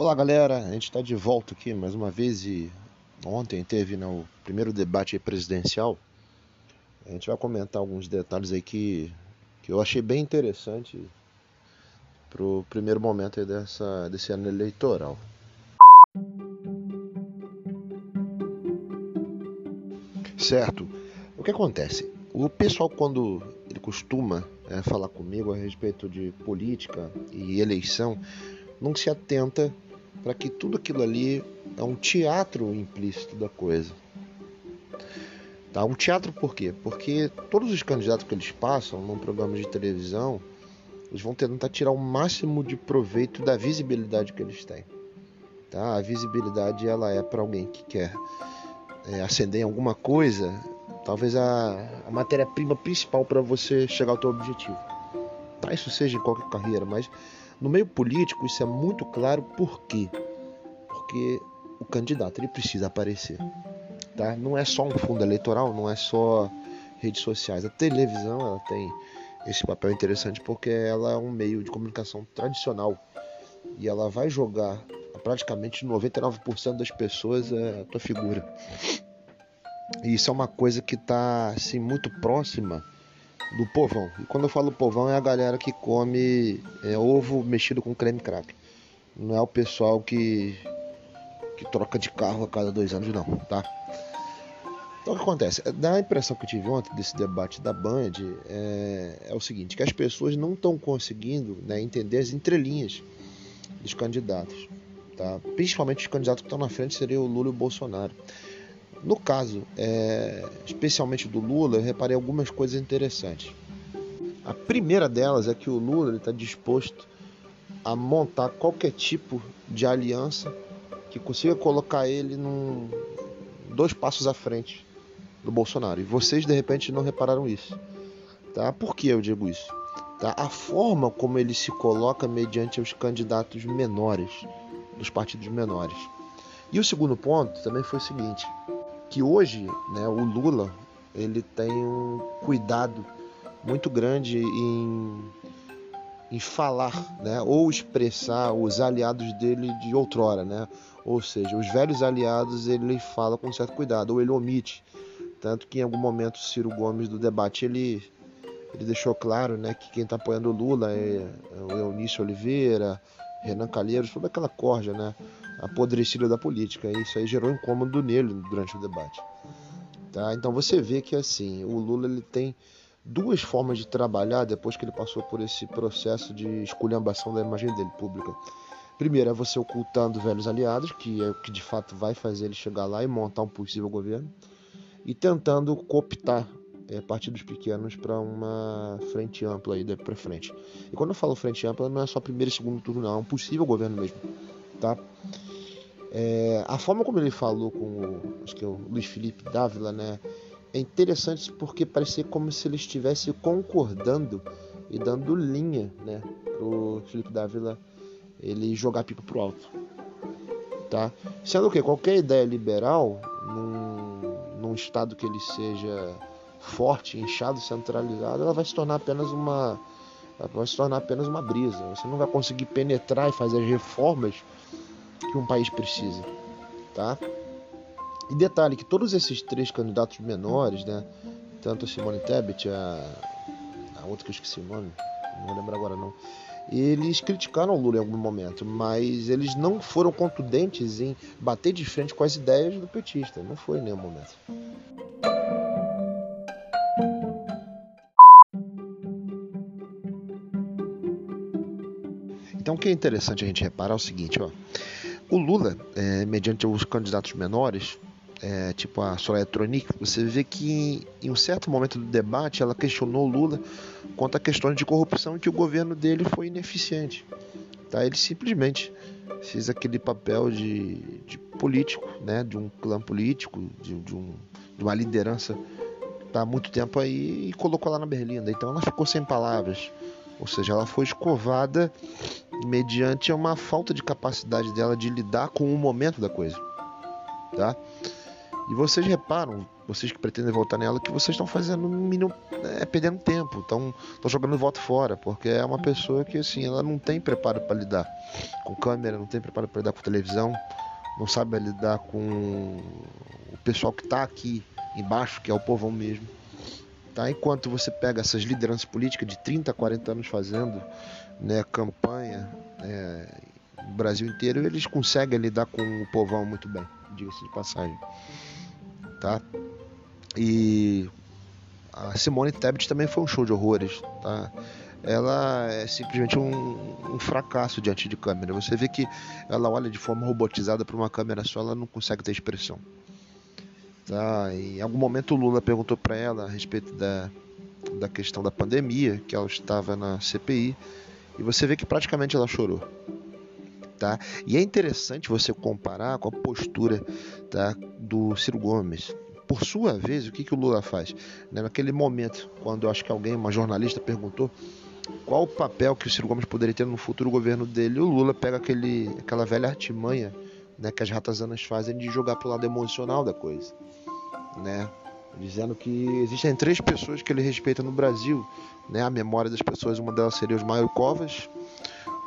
Olá galera, a gente está de volta aqui mais uma vez e ontem teve né, o primeiro debate presidencial. A gente vai comentar alguns detalhes aí que, que eu achei bem interessante para o primeiro momento dessa, desse ano eleitoral. Certo, o que acontece? O pessoal quando ele costuma é, falar comigo a respeito de política e eleição, não se atenta para que tudo aquilo ali é um teatro implícito da coisa. Tá? Um teatro por quê? Porque todos os candidatos que eles passam num programa de televisão, eles vão tentar tirar o máximo de proveito da visibilidade que eles têm. Tá? A visibilidade ela é para alguém que quer é, ascender em alguma coisa, talvez a, a matéria-prima principal para você chegar ao teu objetivo. Tá? Isso seja em qualquer carreira, mas no meio político, isso é muito claro por quê? Porque o candidato ele precisa aparecer. Tá? Não é só um fundo eleitoral, não é só redes sociais. A televisão ela tem esse papel interessante porque ela é um meio de comunicação tradicional e ela vai jogar praticamente 99% das pessoas a tua figura. E isso é uma coisa que está assim muito próxima do povão. E quando eu falo povão é a galera que come é, ovo mexido com creme crack. Não é o pessoal que, que troca de carro a cada dois anos, não, tá? Então o que acontece? Dá a impressão que eu tive ontem desse debate da Band é, é o seguinte, que as pessoas não estão conseguindo né, entender as entrelinhas dos candidatos. Tá? Principalmente os candidatos que estão na frente seriam o Lula e o Bolsonaro. No caso, é, especialmente do Lula, eu reparei algumas coisas interessantes. A primeira delas é que o Lula está disposto a montar qualquer tipo de aliança que consiga colocar ele num, dois passos à frente do Bolsonaro. E vocês de repente não repararam isso. Tá? Por que eu digo isso? Tá? A forma como ele se coloca mediante os candidatos menores, dos partidos menores. E o segundo ponto também foi o seguinte: que hoje né, o Lula ele tem um cuidado muito grande em, em falar né, ou expressar os aliados dele de outrora, né? ou seja, os velhos aliados ele fala com certo cuidado ou ele omite, tanto que em algum momento Ciro Gomes do debate ele ele deixou claro né, que quem está apoiando o Lula é, é o Eunício Oliveira, Renan Calheiros, toda aquela corja, né? Apodrecida da política. E isso aí gerou incômodo nele durante o debate. Tá? Então você vê que assim, o Lula ele tem duas formas de trabalhar depois que ele passou por esse processo de esculhambação da imagem dele pública. Primeiro é você ocultando velhos aliados, que é o que de fato vai fazer ele chegar lá e montar um possível governo, e tentando cooptar é, partidos pequenos para uma frente ampla aí para frente. E quando eu falo frente ampla, não é só primeiro e segundo turno, não, é um possível governo mesmo, tá? É, a forma como ele falou com o, acho que é o Luiz Felipe Dávila, né, é interessante porque parecia como se ele estivesse concordando e dando linha, né, pro Felipe Dávila ele jogar pipa pro alto, tá? Sendo que qualquer ideia liberal num, num estado que ele seja forte, inchado, centralizado, ela vai se tornar apenas uma vai se tornar apenas uma brisa. Você não vai conseguir penetrar e fazer as reformas que um país precisa, tá? E detalhe que todos esses três candidatos menores, né, tanto a Simone Tebet, a, a outra que eu esqueci o nome, não vou lembrar agora não, eles criticaram o Lula em algum momento, mas eles não foram contundentes em bater de frente com as ideias do petista, não foi em nenhum momento. Então o que é interessante a gente reparar é o seguinte, ó. O Lula, é, mediante os candidatos menores, é, tipo a Soraya você vê que em um certo momento do debate ela questionou o Lula quanto a questões de corrupção e que o governo dele foi ineficiente. Tá? Ele simplesmente fez aquele papel de, de político, né? de um clã político, de, de, um, de uma liderança há muito tempo aí e colocou lá na berlinda. Então ela ficou sem palavras. Ou seja, ela foi escovada mediante uma falta de capacidade dela de lidar com o momento da coisa, tá? E vocês reparam, vocês que pretendem votar nela, que vocês estão fazendo um mínimo, é, perdendo tempo, estão jogando voto fora, porque é uma pessoa que assim, ela não tem preparo para lidar com câmera, não tem preparo para lidar com televisão, não sabe lidar com o pessoal que está aqui embaixo, que é o povão mesmo. Tá? Enquanto você pega essas lideranças políticas de 30, 40 anos fazendo né, campanha é, no Brasil inteiro, eles conseguem lidar com o povão muito bem, diga-se de passagem. Tá? E a Simone Tebet também foi um show de horrores. Tá? Ela é simplesmente um, um, fracasso diante de câmera. Você vê que ela olha de forma robotizada para uma câmera só, ela não consegue ter expressão. Tá? Em algum momento o Lula perguntou para ela a respeito da, da questão da pandemia, que ela estava na CPI, e você vê que praticamente ela chorou. Tá? E é interessante você comparar com a postura tá, do Ciro Gomes. Por sua vez, o que, que o Lula faz? Né, naquele momento, quando eu acho que alguém, uma jornalista, perguntou qual o papel que o Ciro Gomes poderia ter no futuro governo dele, o Lula pega aquele, aquela velha artimanha né, que as ratazanas fazem de jogar para o lado emocional da coisa né? Dizendo que existem três pessoas que ele respeita no Brasil, né? A memória das pessoas, uma delas seria os Maio Covas,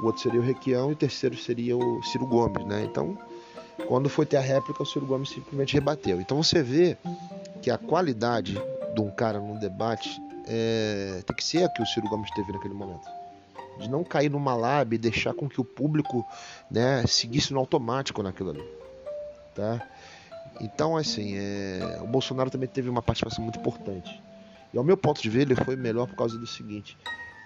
o outro seria o Requião e o terceiro seria o Ciro Gomes, né? Então, quando foi ter a réplica, o Ciro Gomes simplesmente rebateu. Então você vê que a qualidade de um cara num debate é, tem que ser a que o Ciro Gomes teve naquele momento. De não cair numa lábia e deixar com que o público né, seguisse no automático naquilo ali. Tá? Então, assim, é... o Bolsonaro também teve uma participação muito importante. E ao meu ponto de ver, ele foi melhor por causa do seguinte: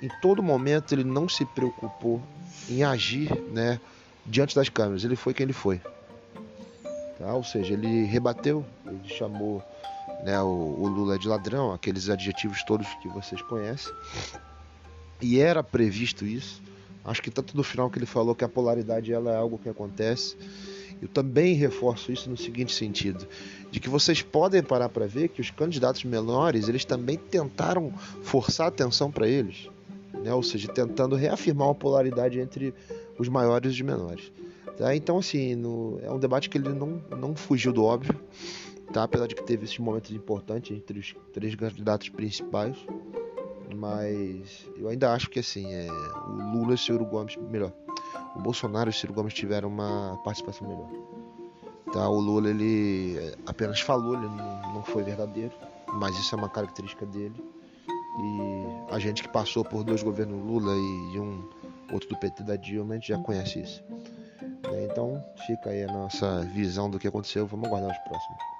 em todo momento ele não se preocupou em agir, né, diante das câmeras. Ele foi quem ele foi. Tá? Ou seja, ele rebateu, ele chamou né, o, o Lula de ladrão, aqueles adjetivos todos que vocês conhecem. E era previsto isso. Acho que tanto no final que ele falou que a polaridade ela é algo que acontece eu também reforço isso no seguinte sentido, de que vocês podem parar para ver que os candidatos menores, eles também tentaram forçar atenção para eles, né? ou seja, tentando reafirmar uma polaridade entre os maiores e os menores. Tá? Então, assim, no, é um debate que ele não, não fugiu do óbvio, tá? apesar de que teve esses momentos importantes entre os três candidatos principais, mas eu ainda acho que assim, é, o Lula e o Ciro Gomes, melhor, o Bolsonaro e o Ciro Gomes tiveram uma participação melhor. Tá, o Lula ele apenas falou, ele não, não foi verdadeiro, mas isso é uma característica dele. E a gente que passou por dois governos Lula e um outro do PT da Dilma, a gente já conhece isso. Então fica aí a nossa visão do que aconteceu, vamos aguardar os próximos.